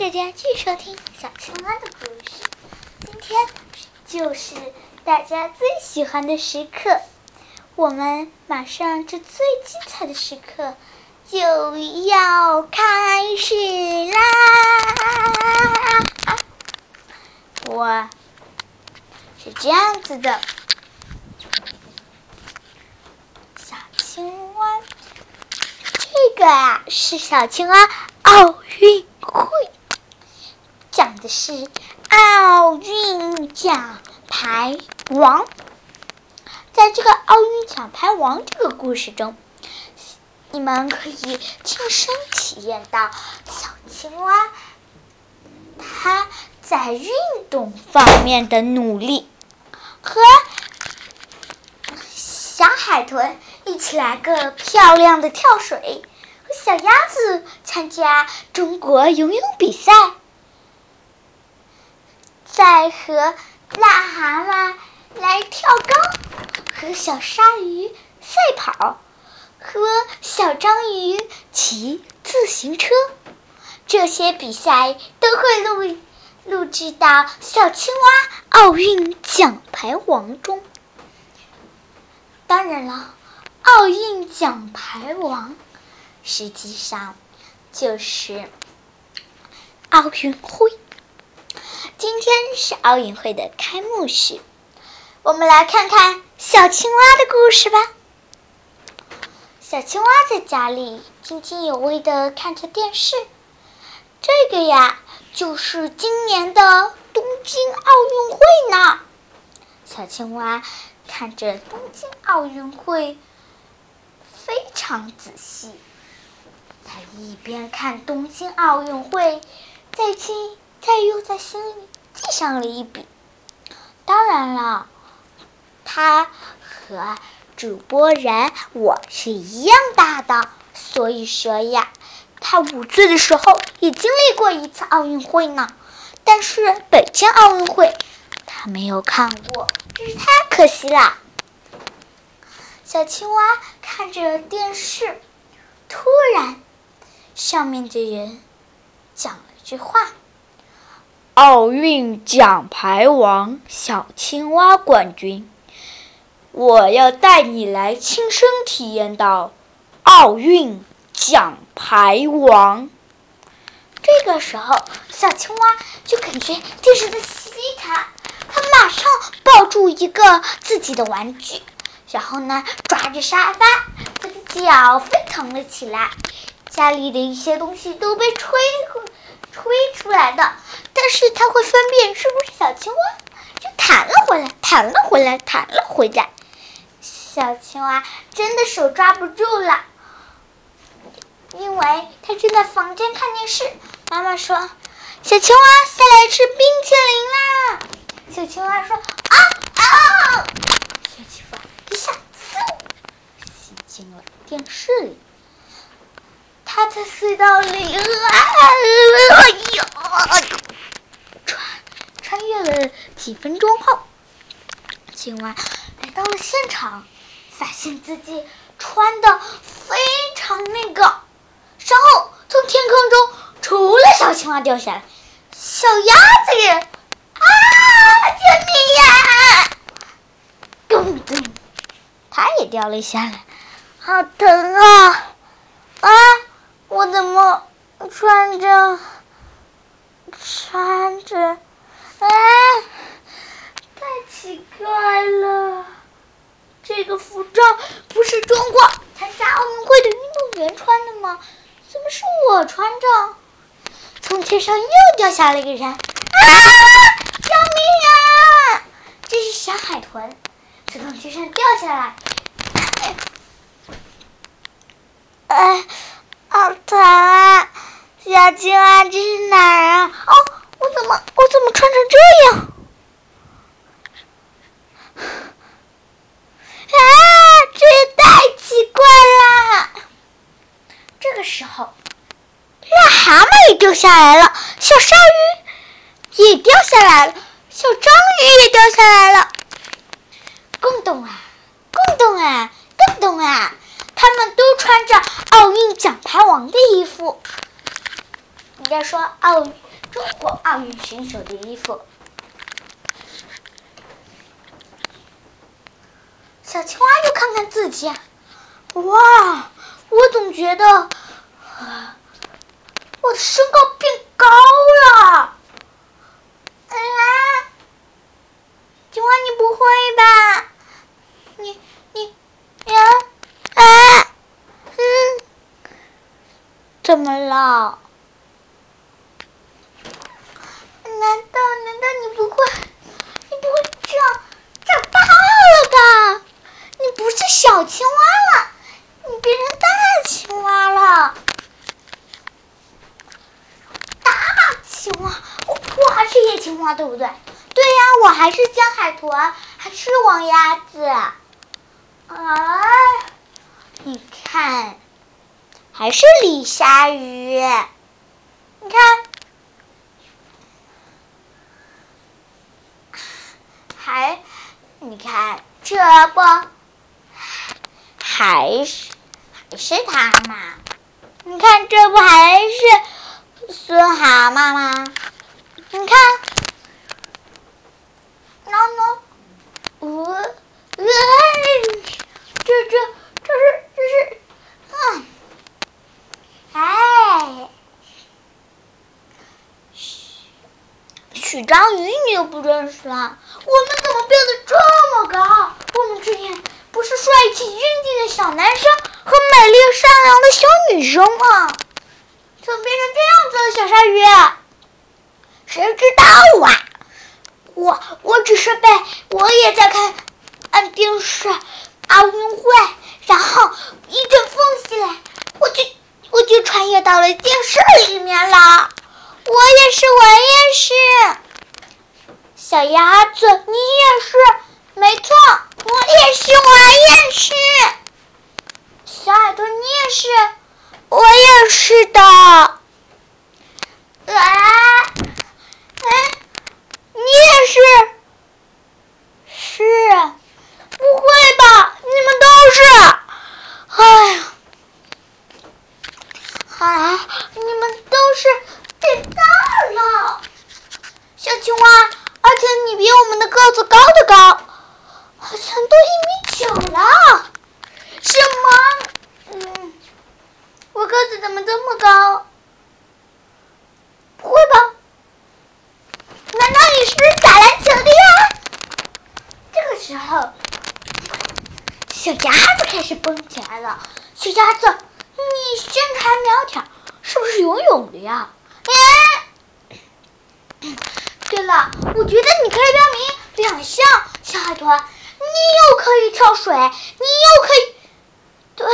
大家继续收听小青蛙的故事。今天就是大家最喜欢的时刻，我们马上这最精彩的时刻就要开始啦！我是这样子的，小青蛙，这个啊是小青蛙奥运会。讲的是奥运奖牌王，在这个奥运奖牌王这个故事中，你们可以亲身体验到小青蛙它在运动方面的努力，和小海豚一起来个漂亮的跳水，和小鸭子参加中国游泳比赛。在和癞蛤蟆来跳高，和小鲨鱼赛跑，和小章鱼骑自行车，这些比赛都会录录制到小青蛙奥运奖牌王中。当然了，奥运奖牌王实际上就是奥运会。今天是奥运会的开幕式，我们来看看小青蛙的故事吧。小青蛙在家里津津有味的看着电视，这个呀就是今年的东京奥运会呢。小青蛙看着东京奥运会非常仔细，他一边看东京奥运会，在听。再又在心里记上了一笔。当然了，他和主播人我是一样大的，所以说呀，他五岁的时候也经历过一次奥运会呢。但是北京奥运会他没有看过，真是太可惜了。小青蛙看着电视，突然上面的人讲了句话。奥运奖牌王小青蛙冠军，我要带你来亲身体验到奥运奖牌王。这个时候，小青蛙就感觉电视在吸它，它马上抱住一个自己的玩具，然后呢，抓着沙发，它的脚飞腾了起来，家里的一些东西都被吹吹出来的。但是它会分辨是不是小青蛙，就弹了回来，弹了回来，弹了回来。小青蛙真的手抓不住了，因为它正在房间看电视。妈妈说：“小青蛙下来吃冰淇淋啦！”小青蛙说：“啊啊！”小青蛙一下嗖吸进了电视里。它在隧道里啊，哎呦！穿越了几分钟后，青蛙来到了现场，发现自己穿的非常那个，然后从天空中除了小青蛙掉下来，小鸭子也啊！救命呀！咚咚，它也掉了下来，好疼啊！啊，我怎么穿着穿着？哎，太奇怪了！这个服装不是中国参加奥运会的运动员穿的吗？怎么是我穿着？从天上又掉下了一个人！啊！救命啊！这是小海豚，从天上掉下来。哎，好疼啊！小青蛙，这是哪儿啊？哦。我怎么我怎么穿成这样？啊，这也太奇怪了！这个时候，癞蛤蟆也掉下来了，小鲨鱼也掉下来了，小章鱼也掉下来了。公动啊，公动啊，公动啊！他们都穿着奥运奖牌王的衣服。你在说奥运中国奥运选手的衣服。小青蛙又看看自己，哇！我总觉得我的身高变高了。哎呀，青蛙你不会吧？你你呀啊嗯，怎么了？难道难道你不会？你不会长长大了吧？你不是小青蛙了，你变成大青蛙了。大青蛙，我我还是野青蛙，对不对？对呀，我还是江海豚，还是王鸭子。哎，你看，还是李鲨鱼。你看，还，你看这不，还是还是它嘛？你看这不还是孙蛤蟆吗？你看，喏喏，呃，呃，这这这是这是，哎，许章鱼你都不认识了？我们怎么变得这么高？我们之前不是帅气英俊的小男生和美丽善良的小女生吗？怎么变成这样子了，小鲨鱼？谁知道啊？我我只是被我也在看看电视奥运会，然后一阵风袭来，我就我就穿越到了电视里面了。我也是，我也是。小鸭子，你也是，没错，我也是，我也是。小耳朵，你也是，我也是的。啊，哎，你也是？是？不会吧？你们都是？哎呀，啊，你们都是变大了，小青蛙，而且你比我们的个子高的高，好像都一米九了。什么？嗯，我个子怎么这么高？不会吧？难道你是打篮球的呀？这个时候，小鸭子开始蹦起来了。小鸭子，你身材苗条，是不是游泳的呀？哎，对了，我觉得你可以报名两项，小海豚，你又可以跳水，你又可以，对，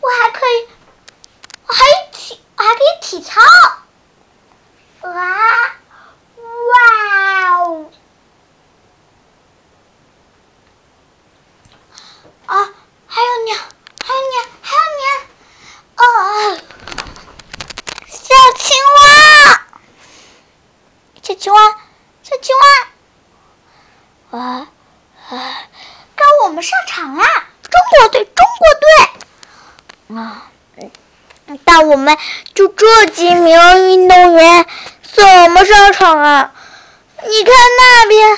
我还可以，我还体，我还可以体操。哇，哇哦！啊，还有你，还有你，还有你！哦，小青蛙，小青蛙，小青蛙，啊啊！该我们上场啦！中国队，中国队！啊，但我们就这几名运动员怎么上场啊？你看那边，哇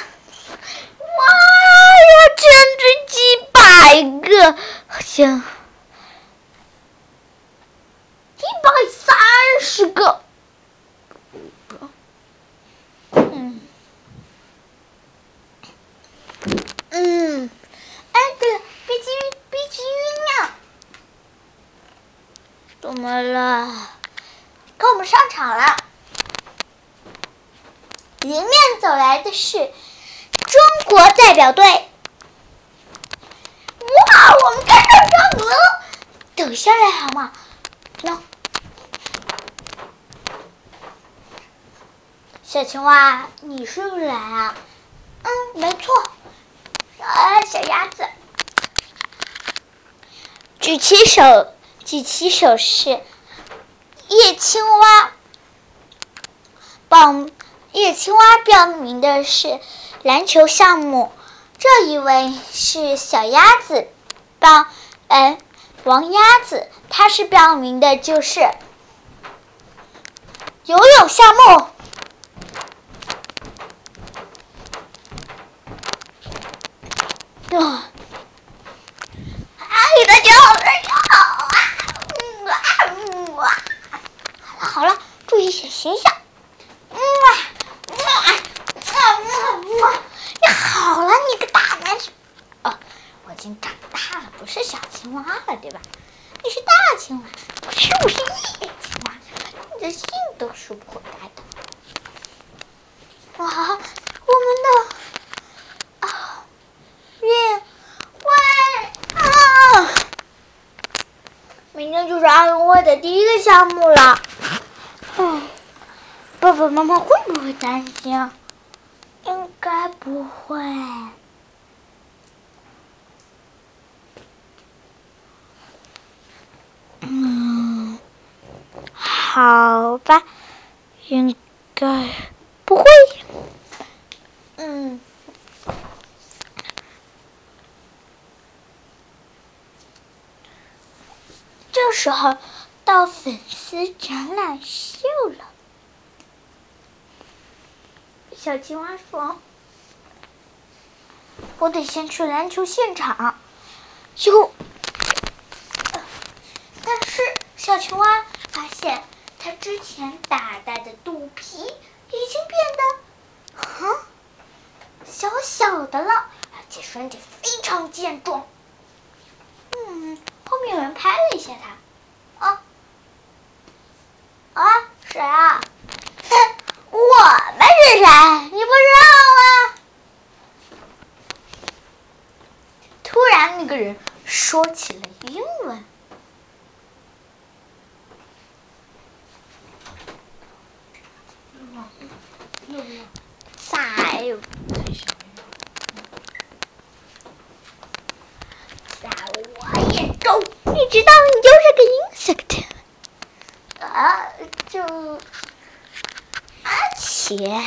呀，简直几百个，好像一百三十个。嗯嗯，哎，对了，别急晕，别急晕呀！怎么了？跟我们上场了。迎面走来的是中国代表队。哇，我们看到张德，等下来好吗？喏，小青蛙，你是不是来啊？嗯，没错。啊，小鸭子，举起手，举起手势。叶青蛙叶青蛙报名的是篮球项目，这一位是小鸭子报，嗯，王鸭子，它是标明的就是游泳项目大家好，大家好啊！嗯啊嗯啊！好了好了，注意些形象。嗯啊嗯啊嗯啊！你好了，你个大男生。哦，我已经长大了，不是小青蛙了，对吧？你是大青蛙，我是不是野青蛙？你的信都是不该的。哇，我们的。运会啊！明天就是奥运会的第一个项目了。嗯，爸爸妈妈会不会担心？应该不会。嗯，好吧，应该不会。嗯。这时候到粉丝展览秀了，小青蛙说：“我得先去篮球现场。”哟，但是小青蛙之前大大的肚皮已经变得哼小小的了，而且身体非常健壮。嗯。后面有人拍了一下他，啊啊，谁啊？哼，我们是谁？你不知道吗？突然，那个人说起了英文。在。你知道你就是个 insect 啊，就而且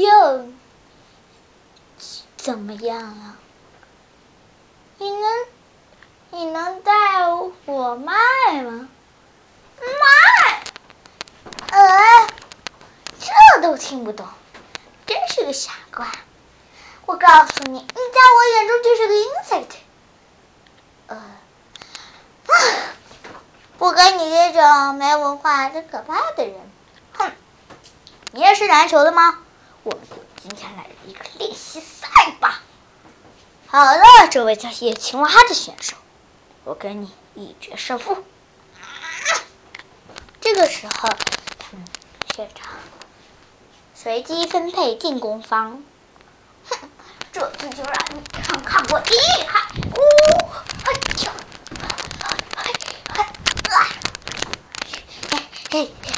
又怎么样啊？你能你能带我卖吗？卖？呃，这都听不懂，真是个傻瓜。我告诉你，你在我眼中就是个 insect。呃，不跟你这种没文化、真可怕的人。哼，你也是篮球的吗？我们今天来一个练习赛吧。好了，这位叫野青蛙的选手，我跟你一决胜负。这个时候，嗯，现场随机分配进攻方。哼，这次就让你看看我厉害！呜，哎呀，哎哎啊，嘿嘿。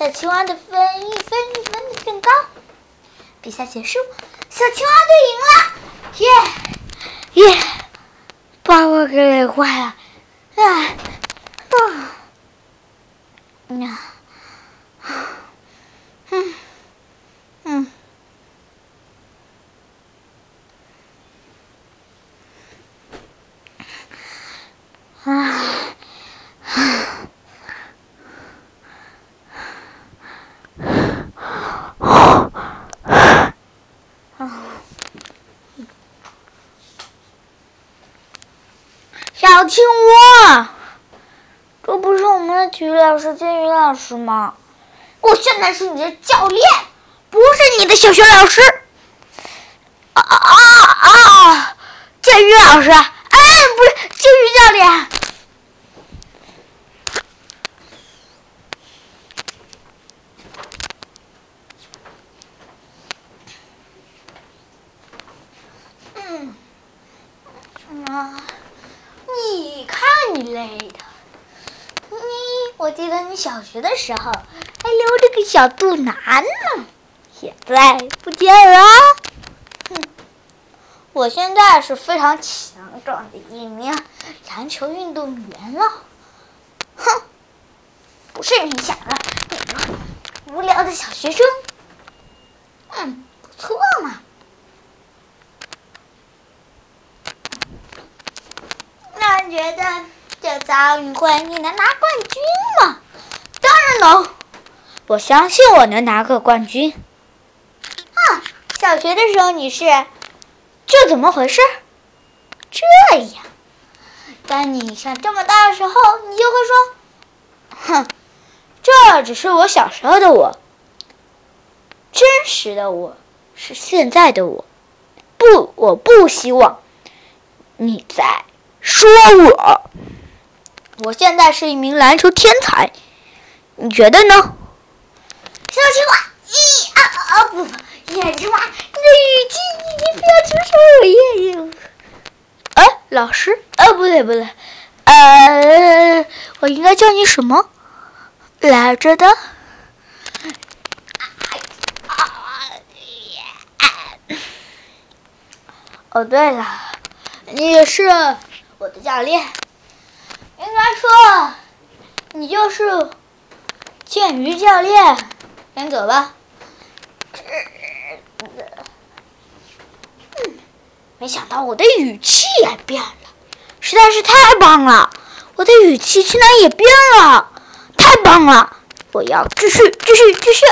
小青蛙的分一分一分的更高，比赛结束，小青蛙队赢了，耶耶，把我给累坏了，唉，嗯嗯啊啊。青蛙，这不是我们的体育老师金鱼老师吗？我现在是你的教练，不是你的小学老师。啊啊啊！金鱼老师，哎，不是金鱼教练。嗯，什么？你看你累的，你我记得你小学的时候还留着个小肚腩呢，现在不见了。哼，我现在是非常强壮的一名篮球运动员了。哼，不是你想的那种无聊的小学生。嗯，不错嘛。觉得这次奥运会你能拿冠军吗？当然能，我相信我能拿个冠军。啊，小学的时候你是？这怎么回事？这样，当你上这么大的时候，你就会说：“哼，这只是我小时候的我，真实的我是现在的我。不，我不希望你在。”说我，我现在是一名篮球天才，你觉得呢？小青蛙，一啊啊不不，眼青蛙，你的语气，你你不要出手我爷爷。哎，老师，呃，不对不对，呃，我应该叫你什么来着的？哦，对了，你是。我的教练，应该说你就是剑鱼教练。先走吧。嗯，没想到我的语气也变了，实在是太棒了！我的语气竟然也变了，太棒了！我要继续继续继续，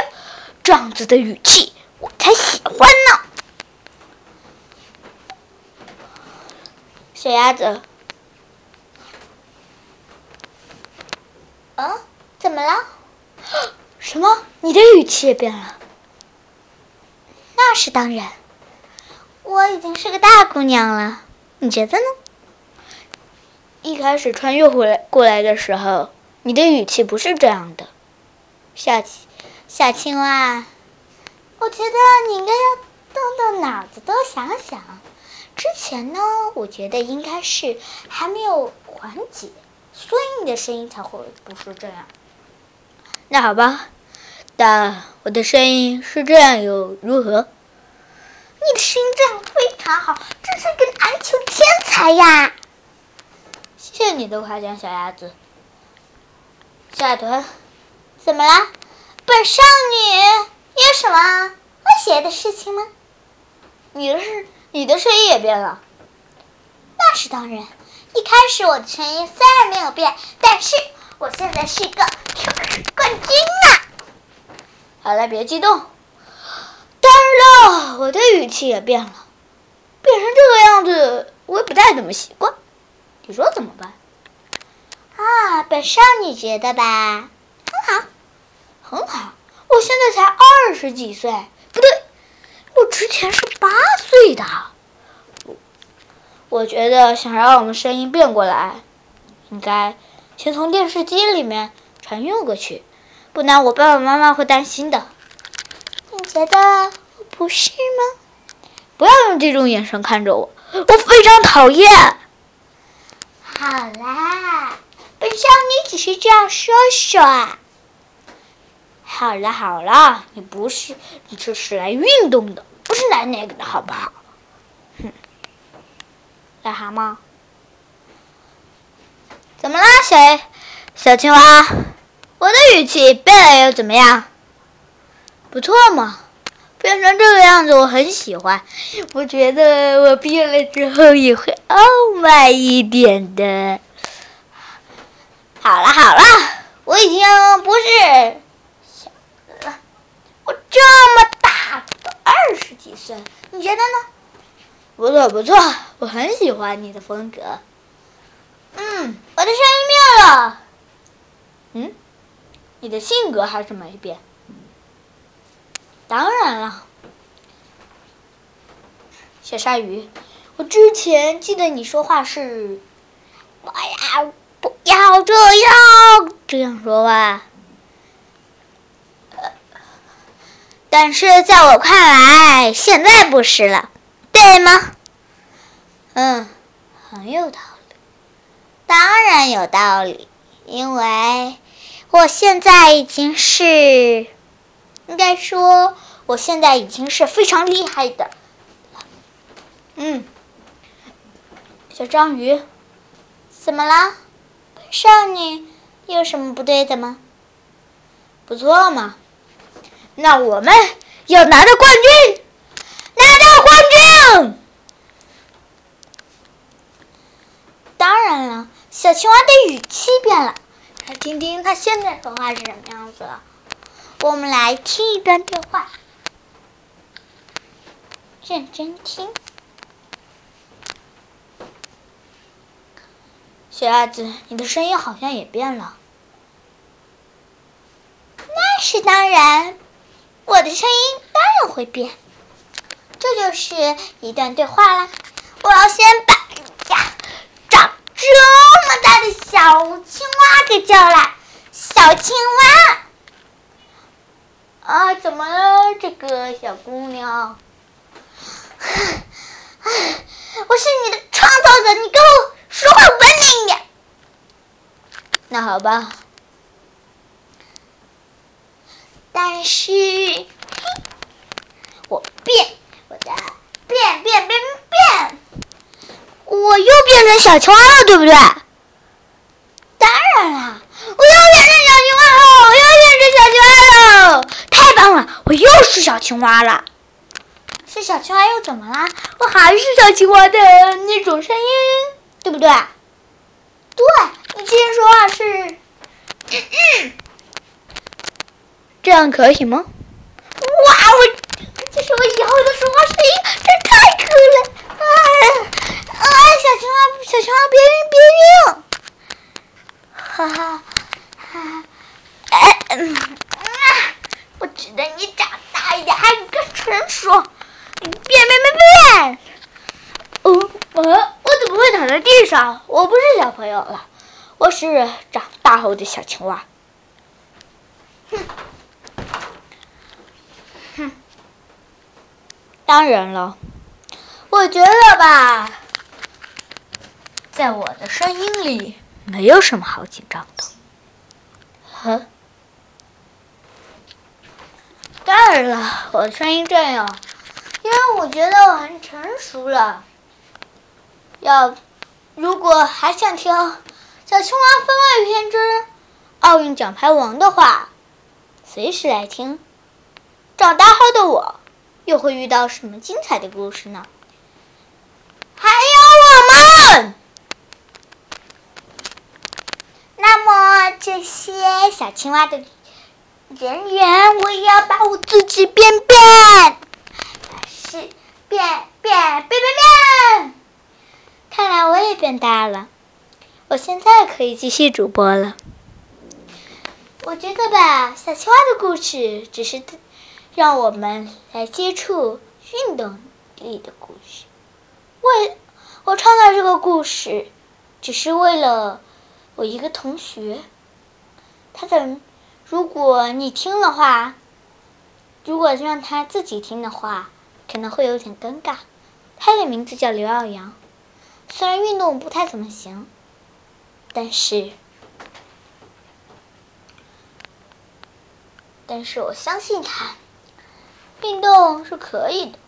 这样子的语气我才喜欢呢。小鸭子。嗯，怎么了？什么？你的语气也变了？那是当然，我已经是个大姑娘了。你觉得呢？一开始穿越回来过来的时候，你的语气不是这样的。小小青蛙，我觉得你应该要动动脑子，多想想。之前呢，我觉得应该是还没有缓解。所以你的声音才会不是这样。那好吧，但我的声音是这样又如何？你的声音这样非常好，真是个篮球天才呀！谢谢你的夸奖，小鸭子。小海豚，怎么了？本少女有什么不写的事情吗？你的是你的声音也变了。那是当然。一开始我的声音虽然没有变，但是我现在是一个冠军啊！好了，别激动。当然了，我的语气也变了，变成这个样子，我也不太怎么习惯。你说怎么办？啊，本少女觉得吧，很好，很好。我现在才二十几岁，不对，我之前是八岁的。我觉得想让我们声音变过来，应该先从电视机里面传运过去，不然我爸爸妈妈会担心的。你觉得不是吗？不要用这种眼神看着我，我非常讨厌。好啦，本少女只是这样说说。好了好了，你不是，你这是来运动的，不是来那个的，好不好？癞蛤蟆，怎么啦，小小青蛙？我的语气变了又怎么样？不错嘛，变成这个样子我很喜欢。我觉得我变了之后也会傲慢一点的。好了好了，我已经不是小了，我这么大都二十几岁，你觉得呢？不错不错，我很喜欢你的风格。嗯。我的声音变了。嗯，你的性格还是没变。当然了，小鲨鱼，我之前记得你说话是，我呀，不要这样这样说话。但是在我看来，现在不是了，对吗？嗯，很有道理。当然有道理，因为我现在已经是，应该说，我现在已经是非常厉害的。嗯，小章鱼，怎么了？少女有什么不对的吗？不错嘛。那我们要拿到冠军，拿到冠军！当然了，小青蛙的语气变了，来听听他现在说话是什么样子。我们来听一段对话，认真听。小鸭子，你的声音好像也变了。那是当然。我的声音当然会变，这就是一段对话啦。我要先把呀长这么大的小青蛙给叫来。小青蛙，啊，怎么了，这个小姑娘？我是你的创造者，你给我说话文明一点。那好吧。但是，我变，我的变变变变，我又变成小青蛙了，对不对？当然啦，我又变成小青蛙了，我又变成小青蛙了，太棒了，我又是小青蛙了。是小青蛙又怎么啦？我还是小青蛙的那种声音，对不对？对，你今天说话是，嗯嗯。这样可以吗？哇，我这是我以后的说话声音，这太酷了！啊啊，小青蛙，小青蛙别晕别晕！哈哈哈，哎嗯啊，我觉得你长大一点还更成熟。变变变变！哦，我我怎么会躺在地上？我不是小朋友了，我是长大后的小青蛙。哼。哼，当然了，我觉得吧，在我的声音里没有什么好紧张的。呵，当然了，我的声音这样，因为我觉得我很成熟了。要如果还想听《小青蛙分外篇之奥运奖牌王》的话，随时来听。长大后的我又会遇到什么精彩的故事呢？还有我们。那么这些小青蛙的人员，我也要把我自己变变，是变变变变变。看来我也变大了，我现在可以继续主播了。我觉得吧，小青蛙的故事只是。让我们来接触运动力的故事。为我创造这个故事，只是为了我一个同学。他的，如果你听的话，如果让他自己听的话，可能会有点尴尬。他的名字叫刘耀阳，虽然运动不太怎么行，但是，但是我相信他。运动是可以的，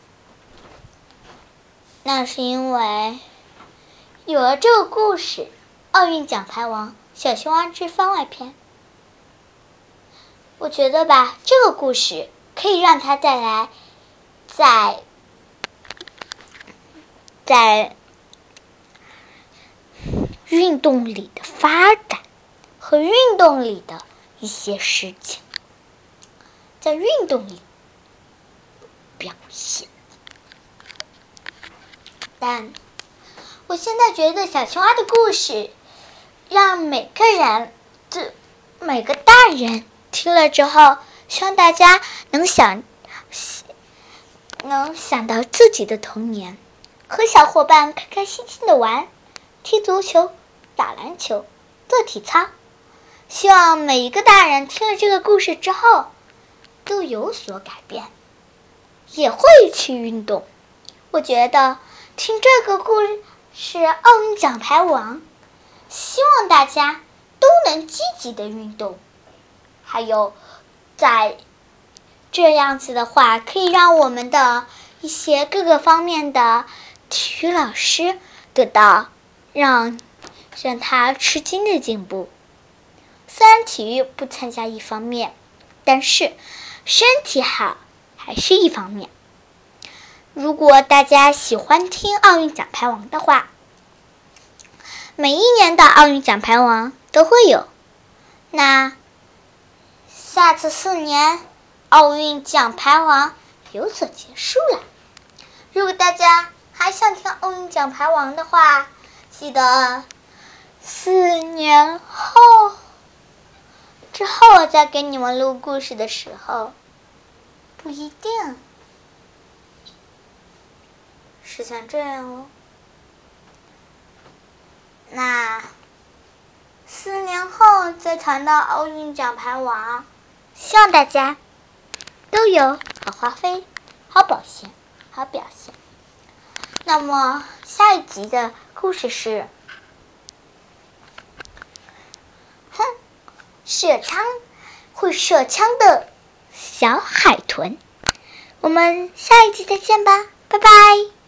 那是因为有了这个故事《奥运奖牌王：小青蛙之番外篇》。我觉得吧，这个故事可以让他带来在在运动里的发展和运动里的一些事情，在运动里。表现，但我现在觉得小青蛙的故事让每个人，这每个大人听了之后，希望大家能想，能想到自己的童年，和小伙伴开开心心的玩，踢足球、打篮球、做体操。希望每一个大人听了这个故事之后，都有所改变，也会去运动。我觉得听这个故事是奥运奖牌王，希望大家都能积极的运动。还有，在这样子的话，可以让我们的一些各个方面的体育老师得到让让他吃惊的进步。虽然体育不参加一方面，但是身体好还是一方面。如果大家喜欢听奥运奖牌王的话，每一年的奥运奖牌王都会有。那下次四年奥运奖牌王有所结束了。如果大家还想听奥运奖牌王的话，记得四年后。之后我再给你们录故事的时候，不一定是像这样哦。那四年后再谈到奥运奖牌王，希望大家都有好发挥、好表现、好表现。那么下一集的故事是。哼射枪会射枪的小海豚，我们下一集再见吧，拜拜。